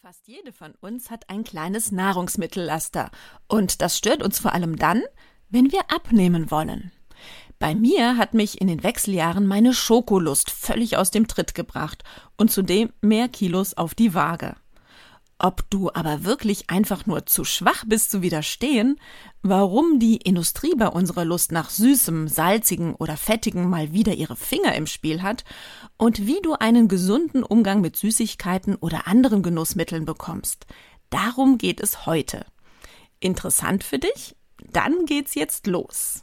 Fast jede von uns hat ein kleines Nahrungsmittellaster. Und das stört uns vor allem dann, wenn wir abnehmen wollen. Bei mir hat mich in den Wechseljahren meine Schokolust völlig aus dem Tritt gebracht und zudem mehr Kilos auf die Waage. Ob du aber wirklich einfach nur zu schwach bist zu widerstehen, warum die Industrie bei unserer Lust nach Süßem, Salzigen oder Fettigen mal wieder ihre Finger im Spiel hat und wie du einen gesunden Umgang mit Süßigkeiten oder anderen Genussmitteln bekommst. Darum geht es heute. Interessant für dich? Dann geht's jetzt los.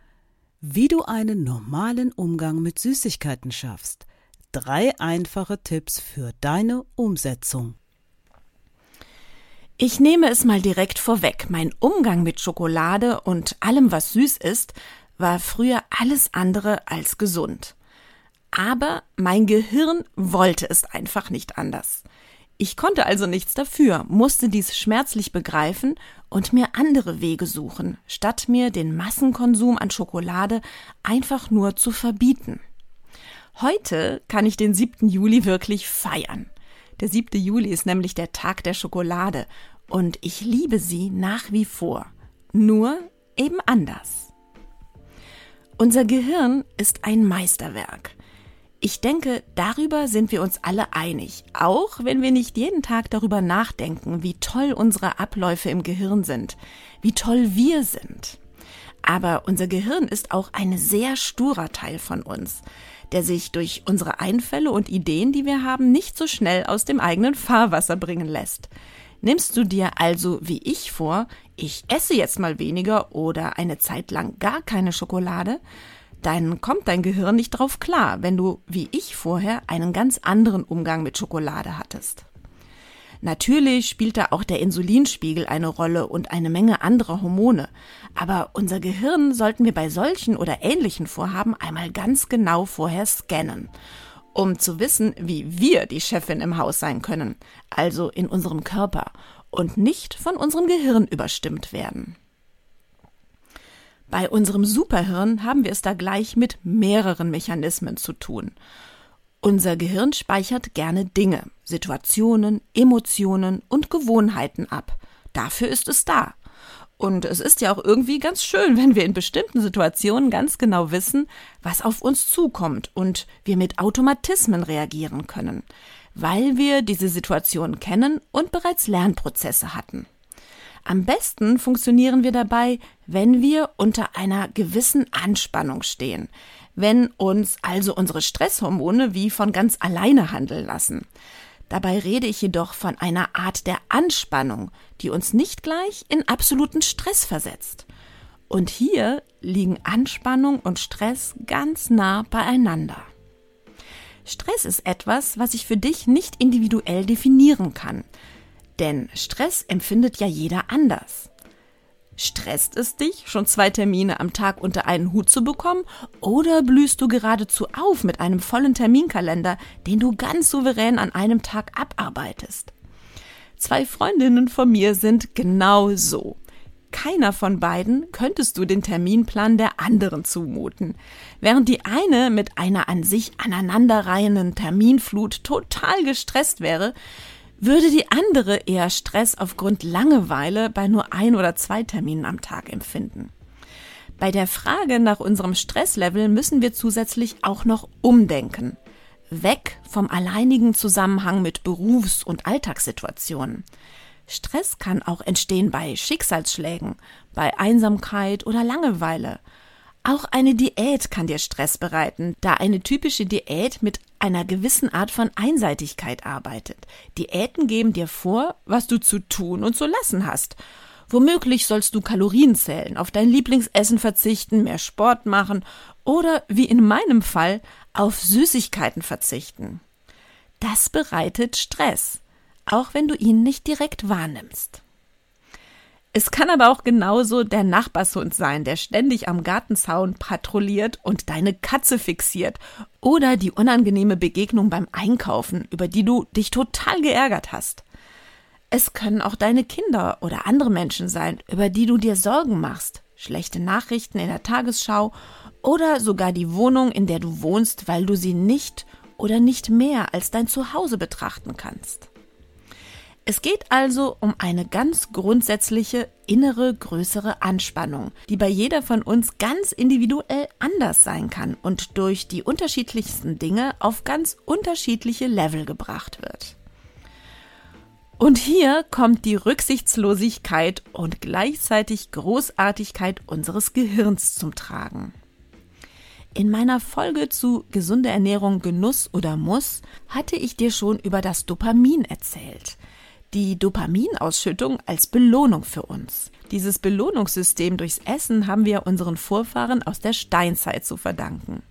wie du einen normalen Umgang mit Süßigkeiten schaffst. Drei einfache Tipps für deine Umsetzung. Ich nehme es mal direkt vorweg. Mein Umgang mit Schokolade und allem, was süß ist, war früher alles andere als gesund. Aber mein Gehirn wollte es einfach nicht anders. Ich konnte also nichts dafür, musste dies schmerzlich begreifen und mir andere Wege suchen, statt mir den Massenkonsum an Schokolade einfach nur zu verbieten. Heute kann ich den 7. Juli wirklich feiern. Der 7. Juli ist nämlich der Tag der Schokolade und ich liebe sie nach wie vor. Nur eben anders. Unser Gehirn ist ein Meisterwerk. Ich denke, darüber sind wir uns alle einig, auch wenn wir nicht jeden Tag darüber nachdenken, wie toll unsere Abläufe im Gehirn sind, wie toll wir sind. Aber unser Gehirn ist auch ein sehr sturer Teil von uns, der sich durch unsere Einfälle und Ideen, die wir haben, nicht so schnell aus dem eigenen Fahrwasser bringen lässt. Nimmst du dir also wie ich vor, ich esse jetzt mal weniger oder eine Zeit lang gar keine Schokolade, dann kommt dein Gehirn nicht drauf klar, wenn du, wie ich vorher, einen ganz anderen Umgang mit Schokolade hattest. Natürlich spielt da auch der Insulinspiegel eine Rolle und eine Menge anderer Hormone, aber unser Gehirn sollten wir bei solchen oder ähnlichen Vorhaben einmal ganz genau vorher scannen, um zu wissen, wie wir die Chefin im Haus sein können, also in unserem Körper, und nicht von unserem Gehirn überstimmt werden. Bei unserem Superhirn haben wir es da gleich mit mehreren Mechanismen zu tun. Unser Gehirn speichert gerne Dinge, Situationen, Emotionen und Gewohnheiten ab. Dafür ist es da. Und es ist ja auch irgendwie ganz schön, wenn wir in bestimmten Situationen ganz genau wissen, was auf uns zukommt und wir mit Automatismen reagieren können, weil wir diese Situation kennen und bereits Lernprozesse hatten. Am besten funktionieren wir dabei, wenn wir unter einer gewissen Anspannung stehen, wenn uns also unsere Stresshormone wie von ganz alleine handeln lassen. Dabei rede ich jedoch von einer Art der Anspannung, die uns nicht gleich in absoluten Stress versetzt. Und hier liegen Anspannung und Stress ganz nah beieinander. Stress ist etwas, was ich für dich nicht individuell definieren kann. Denn Stress empfindet ja jeder anders. Stresst es dich, schon zwei Termine am Tag unter einen Hut zu bekommen, oder blühst du geradezu auf mit einem vollen Terminkalender, den du ganz souverän an einem Tag abarbeitest? Zwei Freundinnen von mir sind genau so. Keiner von beiden könntest du den Terminplan der anderen zumuten. Während die eine mit einer an sich aneinanderreihenden Terminflut total gestresst wäre, würde die andere eher Stress aufgrund Langeweile bei nur ein oder zwei Terminen am Tag empfinden. Bei der Frage nach unserem Stresslevel müssen wir zusätzlich auch noch umdenken. Weg vom alleinigen Zusammenhang mit Berufs- und Alltagssituationen. Stress kann auch entstehen bei Schicksalsschlägen, bei Einsamkeit oder Langeweile, auch eine Diät kann dir Stress bereiten, da eine typische Diät mit einer gewissen Art von Einseitigkeit arbeitet. Diäten geben dir vor, was du zu tun und zu lassen hast. Womöglich sollst du Kalorien zählen, auf dein Lieblingsessen verzichten, mehr Sport machen oder, wie in meinem Fall, auf Süßigkeiten verzichten. Das bereitet Stress, auch wenn du ihn nicht direkt wahrnimmst. Es kann aber auch genauso der Nachbarshund sein, der ständig am Gartenzaun patrouilliert und deine Katze fixiert. Oder die unangenehme Begegnung beim Einkaufen, über die du dich total geärgert hast. Es können auch deine Kinder oder andere Menschen sein, über die du dir Sorgen machst. Schlechte Nachrichten in der Tagesschau oder sogar die Wohnung, in der du wohnst, weil du sie nicht oder nicht mehr als dein Zuhause betrachten kannst. Es geht also um eine ganz grundsätzliche innere größere Anspannung, die bei jeder von uns ganz individuell anders sein kann und durch die unterschiedlichsten Dinge auf ganz unterschiedliche Level gebracht wird. Und hier kommt die Rücksichtslosigkeit und gleichzeitig Großartigkeit unseres Gehirns zum Tragen. In meiner Folge zu gesunde Ernährung Genuss oder Muss hatte ich dir schon über das Dopamin erzählt die Dopaminausschüttung als Belohnung für uns. Dieses Belohnungssystem durchs Essen haben wir unseren Vorfahren aus der Steinzeit zu verdanken.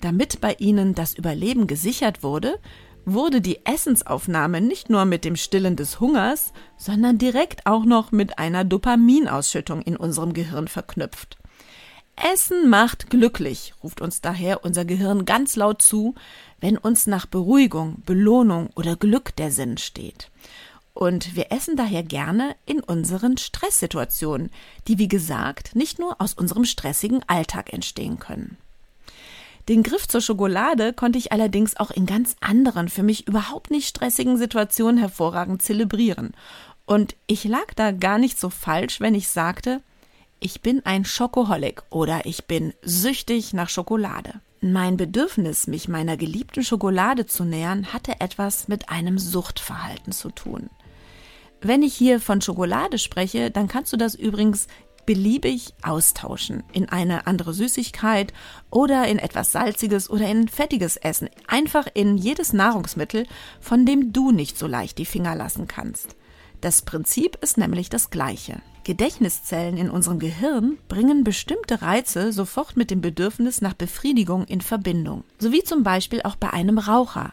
Damit bei ihnen das Überleben gesichert wurde, wurde die Essensaufnahme nicht nur mit dem Stillen des Hungers, sondern direkt auch noch mit einer Dopaminausschüttung in unserem Gehirn verknüpft. Essen macht glücklich, ruft uns daher unser Gehirn ganz laut zu, wenn uns nach Beruhigung, Belohnung oder Glück der Sinn steht. Und wir essen daher gerne in unseren Stresssituationen, die wie gesagt nicht nur aus unserem stressigen Alltag entstehen können. Den Griff zur Schokolade konnte ich allerdings auch in ganz anderen, für mich überhaupt nicht stressigen Situationen hervorragend zelebrieren. Und ich lag da gar nicht so falsch, wenn ich sagte, ich bin ein Schokoholik oder ich bin süchtig nach Schokolade. Mein Bedürfnis, mich meiner geliebten Schokolade zu nähern, hatte etwas mit einem Suchtverhalten zu tun. Wenn ich hier von Schokolade spreche, dann kannst du das übrigens beliebig austauschen in eine andere Süßigkeit oder in etwas Salziges oder in fettiges Essen. Einfach in jedes Nahrungsmittel, von dem du nicht so leicht die Finger lassen kannst. Das Prinzip ist nämlich das gleiche. Gedächtniszellen in unserem Gehirn bringen bestimmte Reize sofort mit dem Bedürfnis nach Befriedigung in Verbindung. So wie zum Beispiel auch bei einem Raucher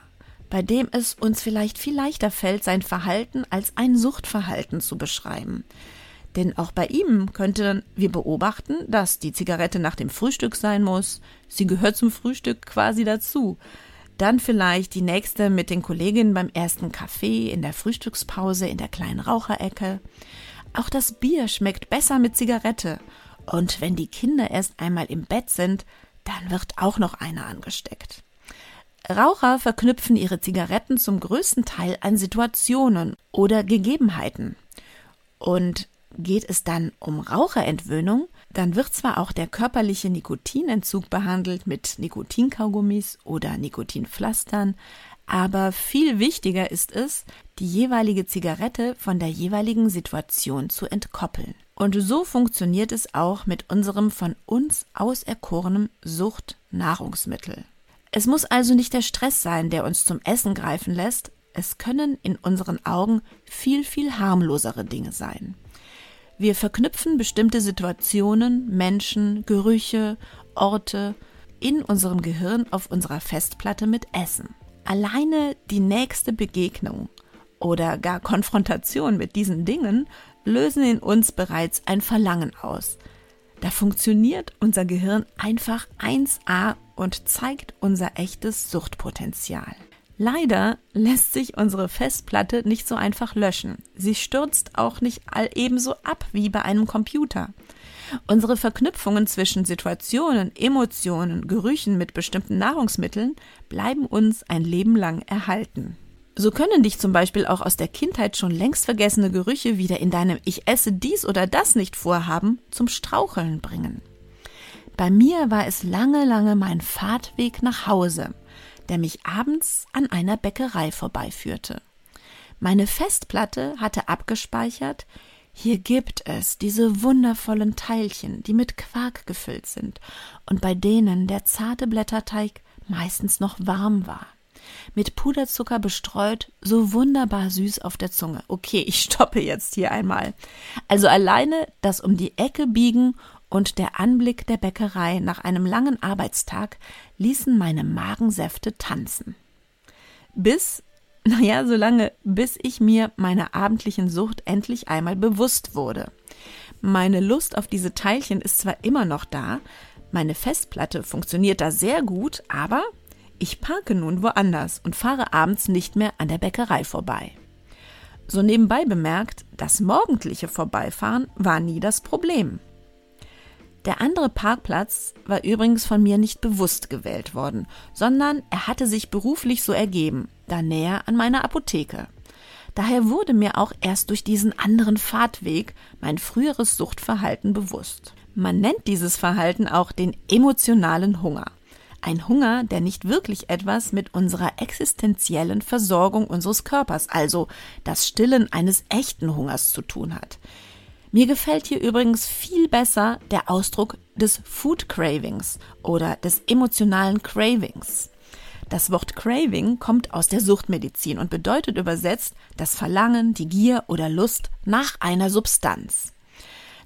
bei dem es uns vielleicht viel leichter fällt, sein Verhalten als ein Suchtverhalten zu beschreiben. Denn auch bei ihm könnten wir beobachten, dass die Zigarette nach dem Frühstück sein muss. Sie gehört zum Frühstück quasi dazu. Dann vielleicht die nächste mit den Kolleginnen beim ersten Kaffee, in der Frühstückspause, in der kleinen Raucherecke. Auch das Bier schmeckt besser mit Zigarette. Und wenn die Kinder erst einmal im Bett sind, dann wird auch noch eine angesteckt. Raucher verknüpfen ihre Zigaretten zum größten Teil an Situationen oder Gegebenheiten. Und geht es dann um Raucherentwöhnung, dann wird zwar auch der körperliche Nikotinentzug behandelt mit Nikotinkaugummis oder Nikotinpflastern, aber viel wichtiger ist es, die jeweilige Zigarette von der jeweiligen Situation zu entkoppeln. Und so funktioniert es auch mit unserem von uns auserkorenen Suchtnahrungsmittel. Es muss also nicht der Stress sein, der uns zum Essen greifen lässt, es können in unseren Augen viel, viel harmlosere Dinge sein. Wir verknüpfen bestimmte Situationen, Menschen, Gerüche, Orte in unserem Gehirn auf unserer Festplatte mit Essen. Alleine die nächste Begegnung oder gar Konfrontation mit diesen Dingen lösen in uns bereits ein Verlangen aus. Da funktioniert unser Gehirn einfach 1a und zeigt unser echtes Suchtpotenzial. Leider lässt sich unsere Festplatte nicht so einfach löschen. Sie stürzt auch nicht all ebenso ab wie bei einem Computer. Unsere Verknüpfungen zwischen Situationen, Emotionen, Gerüchen mit bestimmten Nahrungsmitteln bleiben uns ein Leben lang erhalten. So können dich zum Beispiel auch aus der Kindheit schon längst vergessene Gerüche wieder in deinem Ich esse dies oder das nicht vorhaben zum Straucheln bringen. Bei mir war es lange, lange mein Fahrtweg nach Hause, der mich abends an einer Bäckerei vorbeiführte. Meine Festplatte hatte abgespeichert, hier gibt es diese wundervollen Teilchen, die mit Quark gefüllt sind und bei denen der zarte Blätterteig meistens noch warm war. Mit Puderzucker bestreut, so wunderbar süß auf der Zunge. Okay, ich stoppe jetzt hier einmal. Also alleine das um die Ecke biegen und der Anblick der Bäckerei nach einem langen Arbeitstag ließen meine Magensäfte tanzen. Bis, naja, so lange, bis ich mir meiner abendlichen Sucht endlich einmal bewusst wurde. Meine Lust auf diese Teilchen ist zwar immer noch da, meine Festplatte funktioniert da sehr gut, aber ich parke nun woanders und fahre abends nicht mehr an der Bäckerei vorbei. So nebenbei bemerkt, das morgendliche Vorbeifahren war nie das Problem. Der andere Parkplatz war übrigens von mir nicht bewusst gewählt worden, sondern er hatte sich beruflich so ergeben, da näher an meiner Apotheke. Daher wurde mir auch erst durch diesen anderen Fahrtweg mein früheres Suchtverhalten bewusst. Man nennt dieses Verhalten auch den emotionalen Hunger. Ein Hunger, der nicht wirklich etwas mit unserer existenziellen Versorgung unseres Körpers, also das Stillen eines echten Hungers zu tun hat. Mir gefällt hier übrigens viel besser der Ausdruck des Food Cravings oder des emotionalen Cravings. Das Wort Craving kommt aus der Suchtmedizin und bedeutet übersetzt das Verlangen, die Gier oder Lust nach einer Substanz.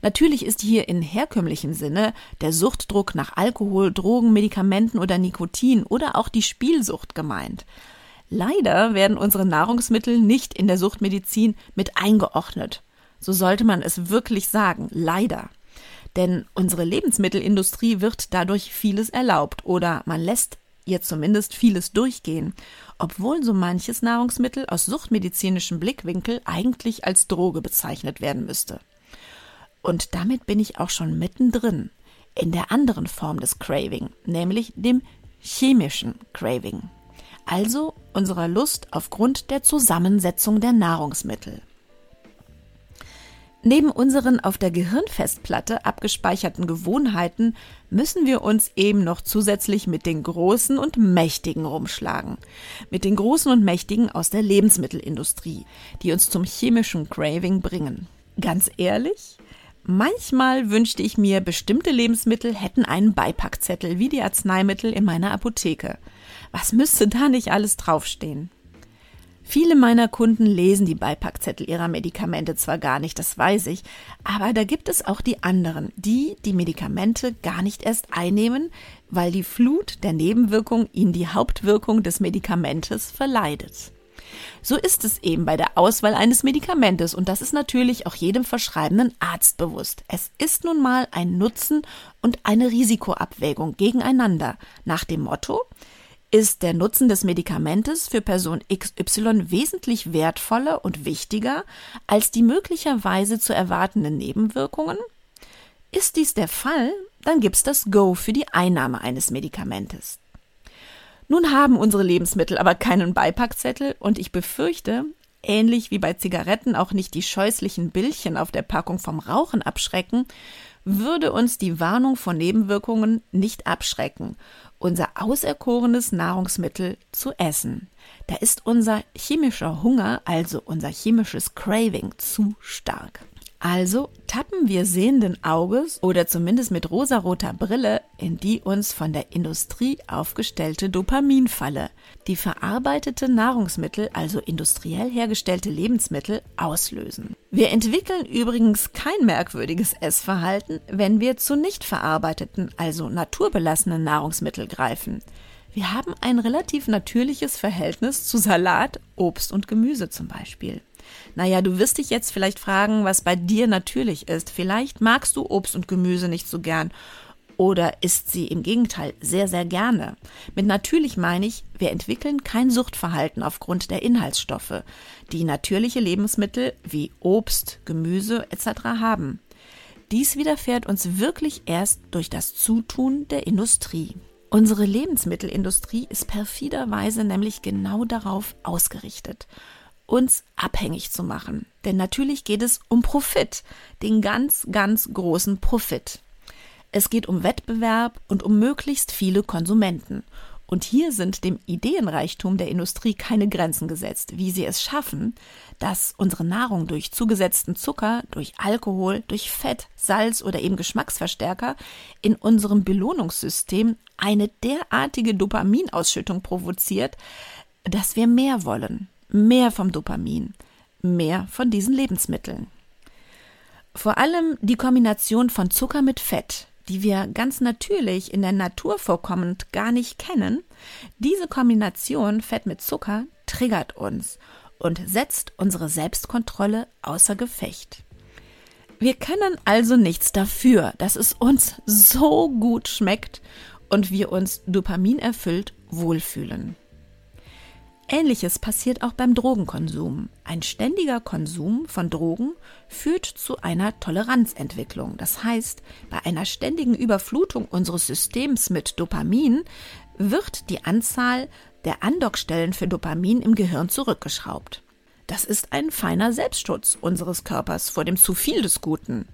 Natürlich ist hier in herkömmlichem Sinne der Suchtdruck nach Alkohol, Drogen, Medikamenten oder Nikotin oder auch die Spielsucht gemeint. Leider werden unsere Nahrungsmittel nicht in der Suchtmedizin mit eingeordnet so sollte man es wirklich sagen, leider. Denn unsere Lebensmittelindustrie wird dadurch vieles erlaubt oder man lässt ihr zumindest vieles durchgehen, obwohl so manches Nahrungsmittel aus suchtmedizinischem Blickwinkel eigentlich als Droge bezeichnet werden müsste. Und damit bin ich auch schon mittendrin in der anderen Form des Craving, nämlich dem chemischen Craving, also unserer Lust aufgrund der Zusammensetzung der Nahrungsmittel. Neben unseren auf der Gehirnfestplatte abgespeicherten Gewohnheiten müssen wir uns eben noch zusätzlich mit den Großen und Mächtigen rumschlagen. Mit den Großen und Mächtigen aus der Lebensmittelindustrie, die uns zum chemischen Craving bringen. Ganz ehrlich? Manchmal wünschte ich mir, bestimmte Lebensmittel hätten einen Beipackzettel wie die Arzneimittel in meiner Apotheke. Was müsste da nicht alles draufstehen? Viele meiner Kunden lesen die Beipackzettel ihrer Medikamente zwar gar nicht, das weiß ich, aber da gibt es auch die anderen, die die Medikamente gar nicht erst einnehmen, weil die Flut der Nebenwirkungen ihnen die Hauptwirkung des Medikamentes verleidet. So ist es eben bei der Auswahl eines Medikamentes und das ist natürlich auch jedem verschreibenden Arzt bewusst. Es ist nun mal ein Nutzen und eine Risikoabwägung gegeneinander nach dem Motto, ist der Nutzen des Medikamentes für Person XY wesentlich wertvoller und wichtiger als die möglicherweise zu erwartenden Nebenwirkungen? Ist dies der Fall, dann gibt's das Go für die Einnahme eines Medikamentes. Nun haben unsere Lebensmittel aber keinen Beipackzettel und ich befürchte, ähnlich wie bei Zigaretten auch nicht die scheußlichen Bildchen auf der Packung vom Rauchen abschrecken, würde uns die Warnung vor Nebenwirkungen nicht abschrecken, unser auserkorenes Nahrungsmittel zu essen. Da ist unser chemischer Hunger, also unser chemisches Craving, zu stark. Also tappen wir sehenden Auges oder zumindest mit rosaroter Brille in die uns von der Industrie aufgestellte Dopaminfalle, die verarbeitete Nahrungsmittel, also industriell hergestellte Lebensmittel, auslösen. Wir entwickeln übrigens kein merkwürdiges Essverhalten, wenn wir zu nicht verarbeiteten, also naturbelassenen Nahrungsmitteln greifen. Wir haben ein relativ natürliches Verhältnis zu Salat, Obst und Gemüse zum Beispiel. Naja, du wirst dich jetzt vielleicht fragen, was bei dir natürlich ist. Vielleicht magst du Obst und Gemüse nicht so gern oder isst sie im Gegenteil sehr, sehr gerne. Mit natürlich meine ich, wir entwickeln kein Suchtverhalten aufgrund der Inhaltsstoffe, die natürliche Lebensmittel wie Obst, Gemüse etc. haben. Dies widerfährt uns wirklich erst durch das Zutun der Industrie. Unsere Lebensmittelindustrie ist perfiderweise nämlich genau darauf ausgerichtet uns abhängig zu machen. Denn natürlich geht es um Profit, den ganz, ganz großen Profit. Es geht um Wettbewerb und um möglichst viele Konsumenten. Und hier sind dem Ideenreichtum der Industrie keine Grenzen gesetzt, wie sie es schaffen, dass unsere Nahrung durch zugesetzten Zucker, durch Alkohol, durch Fett, Salz oder eben Geschmacksverstärker in unserem Belohnungssystem eine derartige Dopaminausschüttung provoziert, dass wir mehr wollen, mehr vom Dopamin, mehr von diesen Lebensmitteln. Vor allem die Kombination von Zucker mit Fett, die wir ganz natürlich in der Natur vorkommend gar nicht kennen, diese Kombination Fett mit Zucker triggert uns und setzt unsere Selbstkontrolle außer Gefecht. Wir können also nichts dafür, dass es uns so gut schmeckt und wir uns Dopamin erfüllt wohlfühlen. Ähnliches passiert auch beim Drogenkonsum. Ein ständiger Konsum von Drogen führt zu einer Toleranzentwicklung. Das heißt, bei einer ständigen Überflutung unseres Systems mit Dopamin wird die Anzahl der Andockstellen für Dopamin im Gehirn zurückgeschraubt. Das ist ein feiner Selbstschutz unseres Körpers vor dem zu viel des Guten.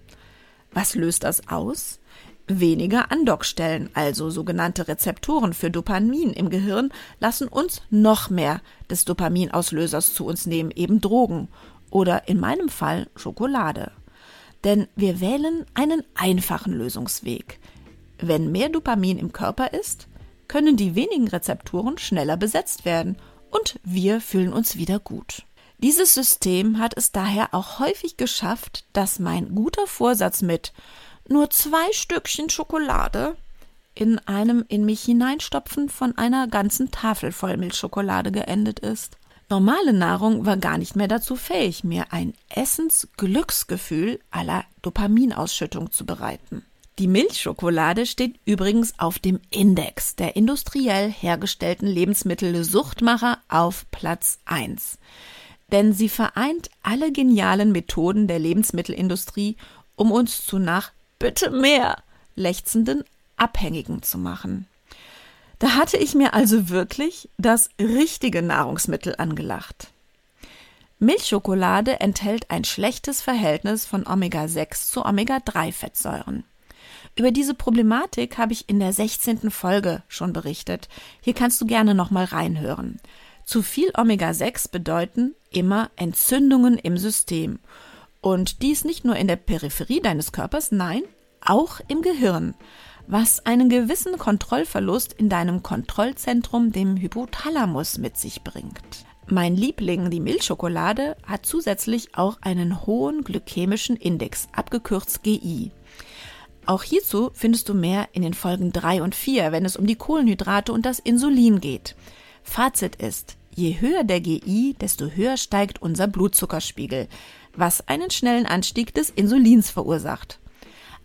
Was löst das aus? Weniger Andockstellen, also sogenannte Rezeptoren für Dopamin im Gehirn, lassen uns noch mehr des Dopaminauslösers zu uns nehmen, eben Drogen oder in meinem Fall Schokolade. Denn wir wählen einen einfachen Lösungsweg. Wenn mehr Dopamin im Körper ist, können die wenigen Rezeptoren schneller besetzt werden und wir fühlen uns wieder gut. Dieses System hat es daher auch häufig geschafft, dass mein guter Vorsatz mit nur zwei Stückchen Schokolade in einem in mich hineinstopfen von einer ganzen Tafel Vollmilchschokolade geendet ist. Normale Nahrung war gar nicht mehr dazu fähig, mir ein Essensglücksgefühl aller Dopaminausschüttung zu bereiten. Die Milchschokolade steht übrigens auf dem Index der industriell hergestellten Lebensmittel Suchtmacher auf Platz 1. Denn sie vereint alle genialen Methoden der Lebensmittelindustrie, um uns zu nach bitte mehr lechzenden Abhängigen zu machen. Da hatte ich mir also wirklich das richtige Nahrungsmittel angelacht. Milchschokolade enthält ein schlechtes Verhältnis von Omega-6 zu Omega-3-Fettsäuren. Über diese Problematik habe ich in der 16. Folge schon berichtet. Hier kannst du gerne nochmal reinhören. Zu viel Omega-6 bedeuten immer Entzündungen im System und dies nicht nur in der Peripherie deines Körpers, nein, auch im Gehirn, was einen gewissen Kontrollverlust in deinem Kontrollzentrum, dem Hypothalamus, mit sich bringt. Mein Liebling, die Milchschokolade, hat zusätzlich auch einen hohen glykämischen Index, abgekürzt GI. Auch hierzu findest du mehr in den Folgen 3 und 4, wenn es um die Kohlenhydrate und das Insulin geht. Fazit ist, je höher der GI, desto höher steigt unser Blutzuckerspiegel was einen schnellen Anstieg des Insulins verursacht.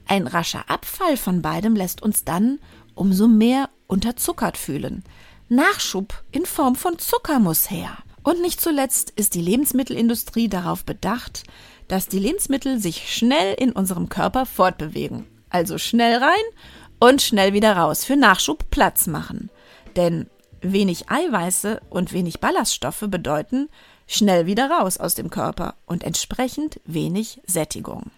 Ein rascher Abfall von beidem lässt uns dann umso mehr unterzuckert fühlen. Nachschub in Form von Zucker muss her. Und nicht zuletzt ist die Lebensmittelindustrie darauf bedacht, dass die Lebensmittel sich schnell in unserem Körper fortbewegen. Also schnell rein und schnell wieder raus für Nachschub Platz machen. Denn wenig Eiweiße und wenig Ballaststoffe bedeuten schnell wieder raus aus dem Körper und entsprechend wenig Sättigung.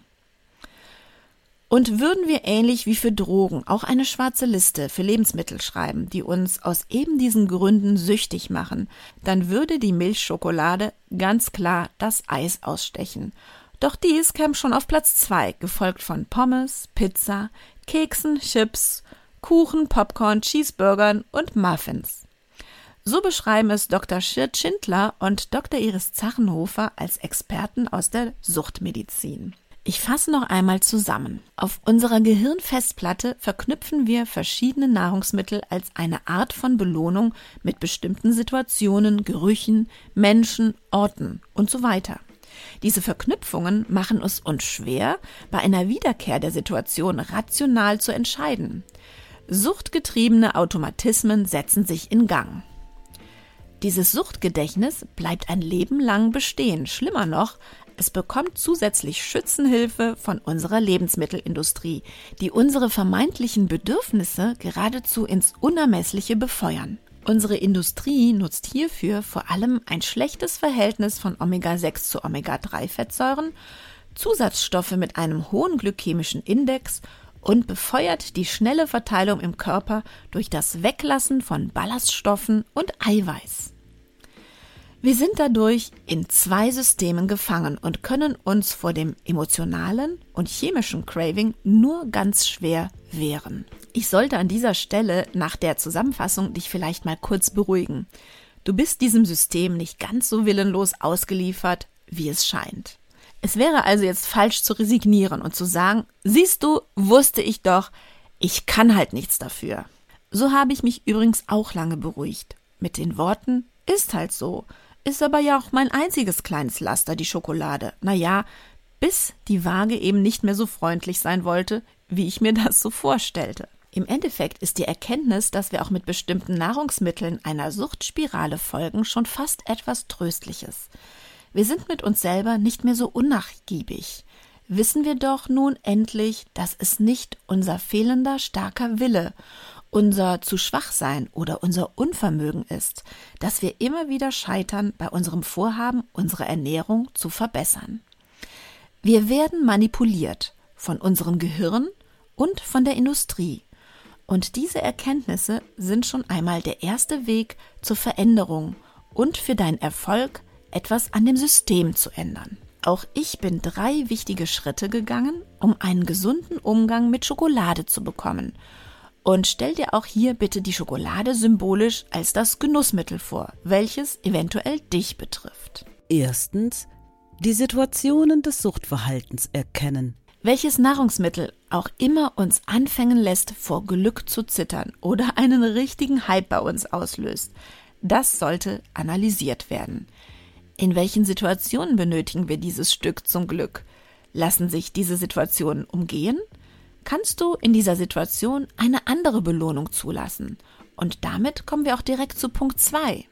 Und würden wir ähnlich wie für Drogen auch eine schwarze Liste für Lebensmittel schreiben, die uns aus eben diesen Gründen süchtig machen, dann würde die Milchschokolade ganz klar das Eis ausstechen. Doch dies kam schon auf Platz zwei, gefolgt von Pommes, Pizza, Keksen, Chips, Kuchen, Popcorn, Cheeseburgern und Muffins. So beschreiben es Dr. Schirt Schindler und Dr. Iris Zachenhofer als Experten aus der Suchtmedizin. Ich fasse noch einmal zusammen. Auf unserer Gehirnfestplatte verknüpfen wir verschiedene Nahrungsmittel als eine Art von Belohnung mit bestimmten Situationen, Gerüchen, Menschen, Orten und so weiter. Diese Verknüpfungen machen es uns schwer, bei einer Wiederkehr der Situation rational zu entscheiden. Suchtgetriebene Automatismen setzen sich in Gang. Dieses Suchtgedächtnis bleibt ein Leben lang bestehen. Schlimmer noch, es bekommt zusätzlich Schützenhilfe von unserer Lebensmittelindustrie, die unsere vermeintlichen Bedürfnisse geradezu ins Unermessliche befeuern. Unsere Industrie nutzt hierfür vor allem ein schlechtes Verhältnis von Omega-6 zu Omega-3-Fettsäuren, Zusatzstoffe mit einem hohen glykämischen Index und befeuert die schnelle Verteilung im Körper durch das Weglassen von Ballaststoffen und Eiweiß. Wir sind dadurch in zwei Systemen gefangen und können uns vor dem emotionalen und chemischen Craving nur ganz schwer wehren. Ich sollte an dieser Stelle nach der Zusammenfassung dich vielleicht mal kurz beruhigen. Du bist diesem System nicht ganz so willenlos ausgeliefert, wie es scheint. Es wäre also jetzt falsch zu resignieren und zu sagen, siehst du, wusste ich doch, ich kann halt nichts dafür. So habe ich mich übrigens auch lange beruhigt. Mit den Worten, ist halt so. Ist aber ja auch mein einziges kleines Laster, die Schokolade. Na ja, bis die Waage eben nicht mehr so freundlich sein wollte, wie ich mir das so vorstellte. Im Endeffekt ist die Erkenntnis, dass wir auch mit bestimmten Nahrungsmitteln einer Suchtspirale folgen, schon fast etwas Tröstliches. Wir sind mit uns selber nicht mehr so unnachgiebig. Wissen wir doch nun endlich, dass es nicht unser fehlender starker Wille, unser zu schwach sein oder unser Unvermögen ist, dass wir immer wieder scheitern bei unserem Vorhaben, unsere Ernährung zu verbessern. Wir werden manipuliert von unserem Gehirn und von der Industrie. Und diese Erkenntnisse sind schon einmal der erste Weg zur Veränderung und für deinen Erfolg etwas an dem System zu ändern. Auch ich bin drei wichtige Schritte gegangen, um einen gesunden Umgang mit Schokolade zu bekommen. Und stell dir auch hier bitte die Schokolade symbolisch als das Genussmittel vor, welches eventuell dich betrifft. Erstens die Situationen des Suchtverhaltens erkennen welches Nahrungsmittel auch immer uns anfangen lässt, vor Glück zu zittern oder einen richtigen Hype bei uns auslöst, das sollte analysiert werden. In welchen Situationen benötigen wir dieses Stück zum Glück? Lassen sich diese Situationen umgehen? Kannst du in dieser Situation eine andere Belohnung zulassen? Und damit kommen wir auch direkt zu Punkt 2.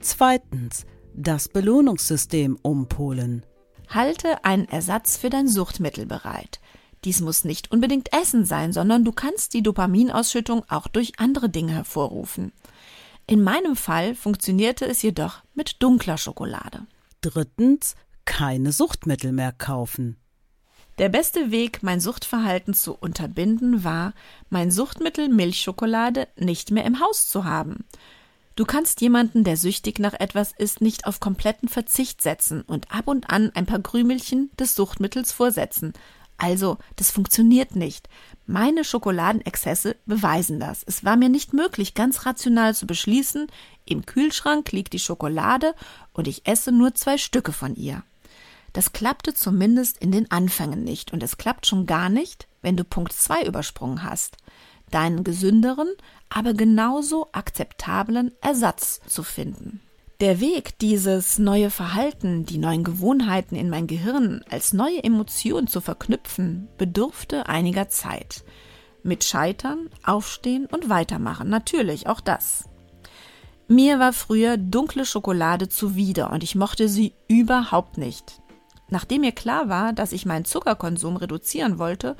Zweitens, das Belohnungssystem umpolen. Halte einen Ersatz für dein Suchtmittel bereit. Dies muss nicht unbedingt Essen sein, sondern du kannst die Dopaminausschüttung auch durch andere Dinge hervorrufen. In meinem Fall funktionierte es jedoch mit dunkler Schokolade. Drittens, keine Suchtmittel mehr kaufen. Der beste Weg, mein Suchtverhalten zu unterbinden, war, mein Suchtmittel Milchschokolade nicht mehr im Haus zu haben. Du kannst jemanden, der süchtig nach etwas ist, nicht auf kompletten Verzicht setzen und ab und an ein paar Krümelchen des Suchtmittels vorsetzen. Also, das funktioniert nicht. Meine Schokoladenexzesse beweisen das. Es war mir nicht möglich, ganz rational zu beschließen, im Kühlschrank liegt die Schokolade und ich esse nur zwei Stücke von ihr. Das klappte zumindest in den Anfängen nicht und es klappt schon gar nicht, wenn du Punkt 2 übersprungen hast deinen gesünderen, aber genauso akzeptablen Ersatz zu finden. Der Weg, dieses neue Verhalten, die neuen Gewohnheiten in mein Gehirn als neue Emotion zu verknüpfen, bedurfte einiger Zeit. Mit Scheitern, Aufstehen und Weitermachen, natürlich auch das. Mir war früher dunkle Schokolade zuwider und ich mochte sie überhaupt nicht. Nachdem mir klar war, dass ich meinen Zuckerkonsum reduzieren wollte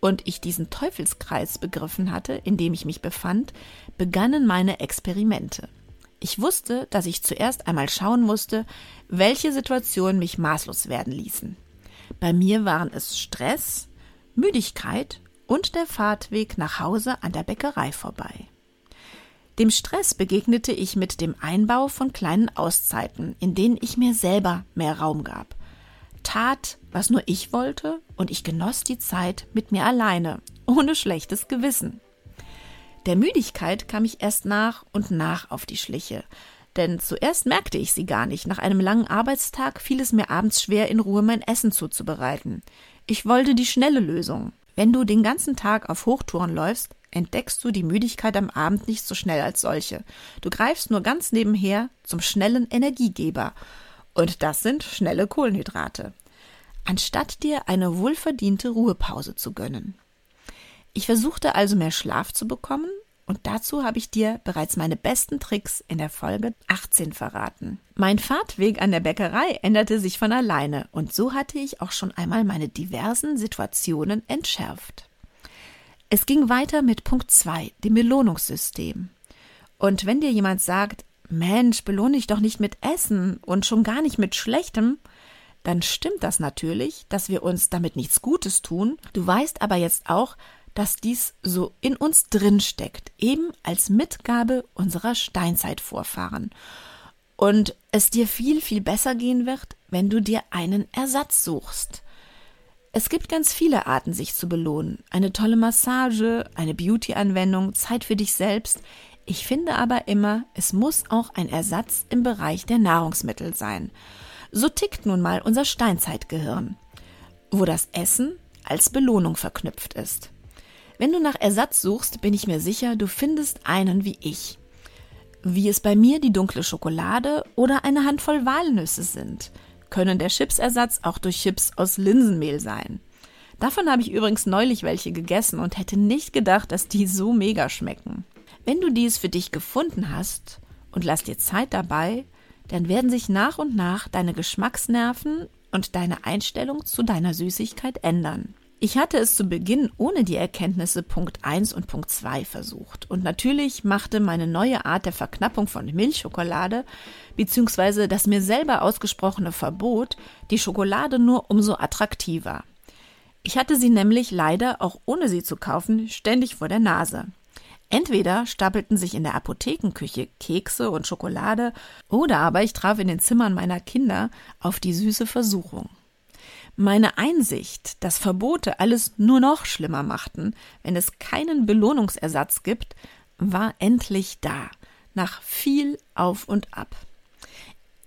und ich diesen Teufelskreis begriffen hatte, in dem ich mich befand, begannen meine Experimente. Ich wusste, dass ich zuerst einmal schauen musste, welche Situationen mich maßlos werden ließen. Bei mir waren es Stress, Müdigkeit und der Fahrtweg nach Hause an der Bäckerei vorbei. Dem Stress begegnete ich mit dem Einbau von kleinen Auszeiten, in denen ich mir selber mehr Raum gab tat, was nur ich wollte, und ich genoss die Zeit mit mir alleine, ohne schlechtes Gewissen. Der Müdigkeit kam ich erst nach und nach auf die Schliche, denn zuerst merkte ich sie gar nicht. Nach einem langen Arbeitstag fiel es mir abends schwer, in Ruhe mein Essen zuzubereiten. Ich wollte die schnelle Lösung. Wenn du den ganzen Tag auf Hochtouren läufst, entdeckst du die Müdigkeit am Abend nicht so schnell als solche. Du greifst nur ganz nebenher zum schnellen Energiegeber und das sind schnelle Kohlenhydrate. Anstatt dir eine wohlverdiente Ruhepause zu gönnen. Ich versuchte also mehr Schlaf zu bekommen und dazu habe ich dir bereits meine besten Tricks in der Folge 18 verraten. Mein Fahrtweg an der Bäckerei änderte sich von alleine und so hatte ich auch schon einmal meine diversen Situationen entschärft. Es ging weiter mit Punkt 2, dem Belohnungssystem. Und wenn dir jemand sagt, Mensch, belohne ich doch nicht mit Essen und schon gar nicht mit Schlechtem, dann stimmt das natürlich, dass wir uns damit nichts Gutes tun. Du weißt aber jetzt auch, dass dies so in uns drin steckt, eben als Mitgabe unserer Steinzeitvorfahren. Und es dir viel, viel besser gehen wird, wenn du dir einen Ersatz suchst. Es gibt ganz viele Arten, sich zu belohnen. Eine tolle Massage, eine Beauty-Anwendung, Zeit für dich selbst, Ich finde aber immer, es muss auch ein Ersatz im Bereich der Nahrungsmittel sein. So tickt nun mal unser Steinzeitgehirn, wo das Essen als Belohnung verknüpft ist. Wenn du nach Ersatz suchst, bin ich mir sicher, du findest einen wie ich. Wie es bei mir die dunkle Schokolade oder eine Handvoll Walnüsse sind, können der Chipsersatz auch durch Chips aus Linsenmehl sein. Davon habe ich übrigens neulich welche gegessen und hätte nicht gedacht, dass die so mega schmecken. Wenn du dies für dich gefunden hast und lass dir Zeit dabei, dann werden sich nach und nach deine Geschmacksnerven und deine Einstellung zu deiner Süßigkeit ändern. Ich hatte es zu Beginn ohne die Erkenntnisse Punkt 1 und Punkt 2 versucht. Und natürlich machte meine neue Art der Verknappung von Milchschokolade bzw. das mir selber ausgesprochene Verbot die Schokolade nur umso attraktiver. Ich hatte sie nämlich leider, auch ohne sie zu kaufen, ständig vor der Nase. Entweder stapelten sich in der Apothekenküche Kekse und Schokolade, oder aber ich traf in den Zimmern meiner Kinder auf die süße Versuchung. Meine Einsicht, dass Verbote alles nur noch schlimmer machten, wenn es keinen Belohnungsersatz gibt, war endlich da, nach viel Auf und Ab.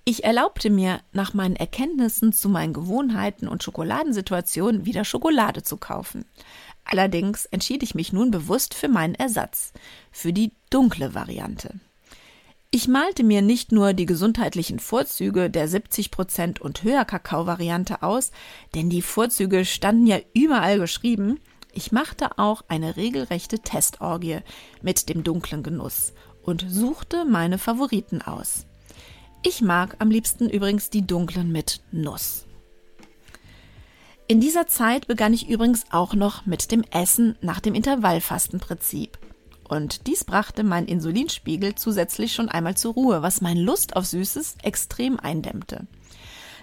Ich erlaubte mir, nach meinen Erkenntnissen zu meinen Gewohnheiten und Schokoladensituationen wieder Schokolade zu kaufen. Allerdings entschied ich mich nun bewusst für meinen Ersatz, für die dunkle Variante. Ich malte mir nicht nur die gesundheitlichen Vorzüge der 70% und höher Kakao-Variante aus, denn die Vorzüge standen ja überall geschrieben, ich machte auch eine regelrechte Testorgie mit dem dunklen Genuss und suchte meine Favoriten aus. Ich mag am liebsten übrigens die dunklen mit Nuss. In dieser Zeit begann ich übrigens auch noch mit dem Essen nach dem Intervallfastenprinzip. Und dies brachte meinen Insulinspiegel zusätzlich schon einmal zur Ruhe, was mein Lust auf Süßes extrem eindämmte.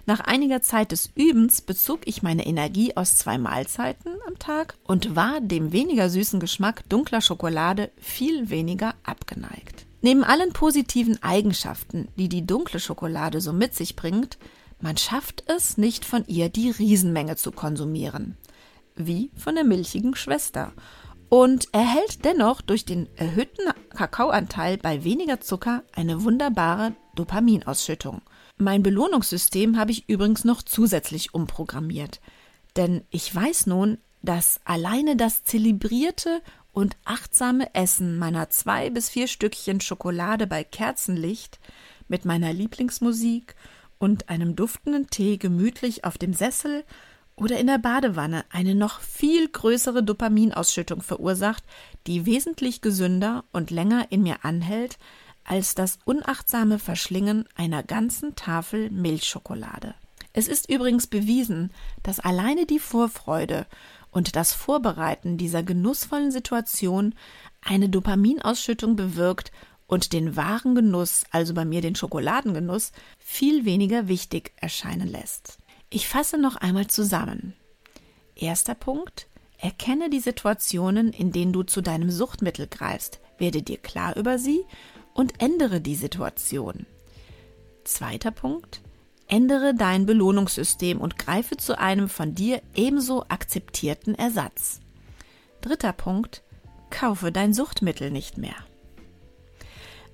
Nach einiger Zeit des Übens bezog ich meine Energie aus zwei Mahlzeiten am Tag und war dem weniger süßen Geschmack dunkler Schokolade viel weniger abgeneigt. Neben allen positiven Eigenschaften, die die dunkle Schokolade so mit sich bringt, man schafft es nicht von ihr die Riesenmenge zu konsumieren, wie von der milchigen Schwester und erhält dennoch durch den erhöhten Kakaoanteil bei weniger Zucker eine wunderbare Dopaminausschüttung. Mein Belohnungssystem habe ich übrigens noch zusätzlich umprogrammiert, denn ich weiß nun, dass alleine das zelebrierte und achtsame Essen meiner zwei bis vier Stückchen Schokolade bei Kerzenlicht mit meiner Lieblingsmusik und einem duftenden Tee gemütlich auf dem Sessel oder in der Badewanne eine noch viel größere Dopaminausschüttung verursacht, die wesentlich gesünder und länger in mir anhält als das unachtsame Verschlingen einer ganzen Tafel Milchschokolade. Es ist übrigens bewiesen, dass alleine die Vorfreude und das Vorbereiten dieser genussvollen Situation eine Dopaminausschüttung bewirkt und den wahren Genuss, also bei mir den Schokoladengenuss, viel weniger wichtig erscheinen lässt. Ich fasse noch einmal zusammen. Erster Punkt. Erkenne die Situationen, in denen du zu deinem Suchtmittel greifst, werde dir klar über sie und ändere die Situation. Zweiter Punkt. Ändere dein Belohnungssystem und greife zu einem von dir ebenso akzeptierten Ersatz. Dritter Punkt. Kaufe dein Suchtmittel nicht mehr.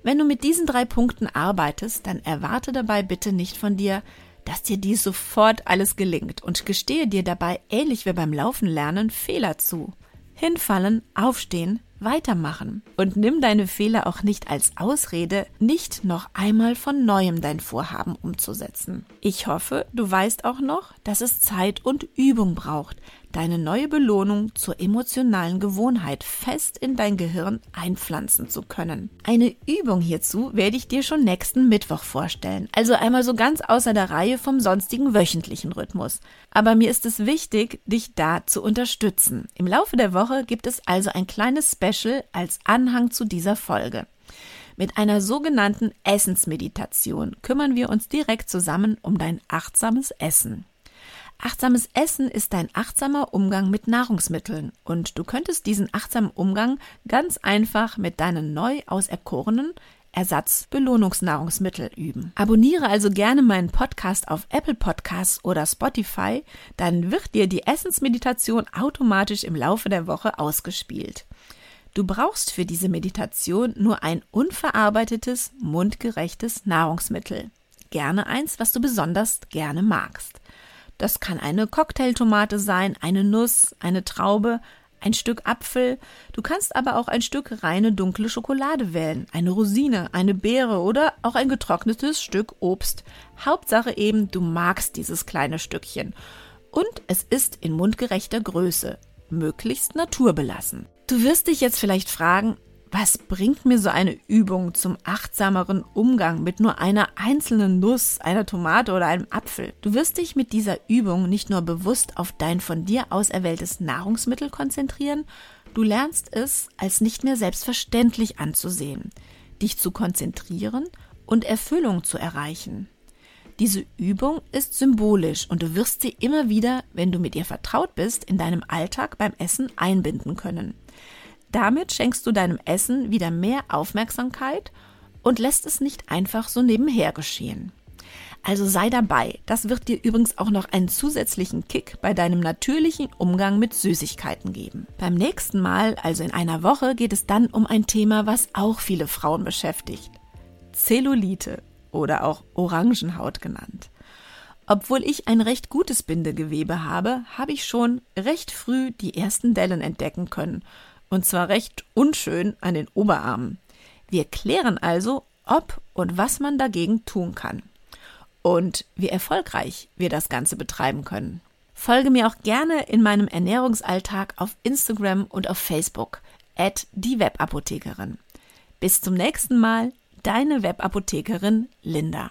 Wenn du mit diesen drei Punkten arbeitest, dann erwarte dabei bitte nicht von dir, dass dir dies sofort alles gelingt und gestehe dir dabei ähnlich wie beim Laufen lernen Fehler zu. Hinfallen, aufstehen, weitermachen. Und nimm deine Fehler auch nicht als Ausrede, nicht noch einmal von neuem dein Vorhaben umzusetzen. Ich hoffe, du weißt auch noch, dass es Zeit und Übung braucht, deine neue Belohnung zur emotionalen Gewohnheit fest in dein Gehirn einpflanzen zu können. Eine Übung hierzu werde ich dir schon nächsten Mittwoch vorstellen, also einmal so ganz außer der Reihe vom sonstigen wöchentlichen Rhythmus. Aber mir ist es wichtig, dich da zu unterstützen. Im Laufe der Woche gibt es also ein kleines Special als Anhang zu dieser Folge. Mit einer sogenannten Essensmeditation kümmern wir uns direkt zusammen um dein achtsames Essen. Achtsames Essen ist ein achtsamer Umgang mit Nahrungsmitteln und du könntest diesen achtsamen Umgang ganz einfach mit deinen neu auserkorenen Ersatzbelohnungsnahrungsmittel üben. Abonniere also gerne meinen Podcast auf Apple Podcasts oder Spotify, dann wird dir die Essensmeditation automatisch im Laufe der Woche ausgespielt. Du brauchst für diese Meditation nur ein unverarbeitetes, mundgerechtes Nahrungsmittel. Gerne eins, was du besonders gerne magst. Das kann eine Cocktailtomate sein, eine Nuss, eine Traube, ein Stück Apfel. Du kannst aber auch ein Stück reine dunkle Schokolade wählen, eine Rosine, eine Beere oder auch ein getrocknetes Stück Obst. Hauptsache eben, du magst dieses kleine Stückchen. Und es ist in mundgerechter Größe, möglichst naturbelassen. Du wirst dich jetzt vielleicht fragen, was bringt mir so eine Übung zum achtsameren Umgang mit nur einer einzelnen Nuss, einer Tomate oder einem Apfel? Du wirst dich mit dieser Übung nicht nur bewusst auf dein von dir auserwähltes Nahrungsmittel konzentrieren, du lernst es als nicht mehr selbstverständlich anzusehen, dich zu konzentrieren und Erfüllung zu erreichen. Diese Übung ist symbolisch und du wirst sie immer wieder, wenn du mit ihr vertraut bist, in deinem Alltag beim Essen einbinden können. Damit schenkst du deinem Essen wieder mehr Aufmerksamkeit und lässt es nicht einfach so nebenher geschehen. Also sei dabei. Das wird dir übrigens auch noch einen zusätzlichen Kick bei deinem natürlichen Umgang mit Süßigkeiten geben. Beim nächsten Mal, also in einer Woche, geht es dann um ein Thema, was auch viele Frauen beschäftigt. Zellulite oder auch Orangenhaut genannt. Obwohl ich ein recht gutes Bindegewebe habe, habe ich schon recht früh die ersten Dellen entdecken können und zwar recht unschön an den Oberarmen. Wir klären also, ob und was man dagegen tun kann. Und wie erfolgreich wir das Ganze betreiben können. Folge mir auch gerne in meinem Ernährungsalltag auf Instagram und auf Facebook, at die Webapothekerin. Bis zum nächsten Mal, deine Webapothekerin Linda.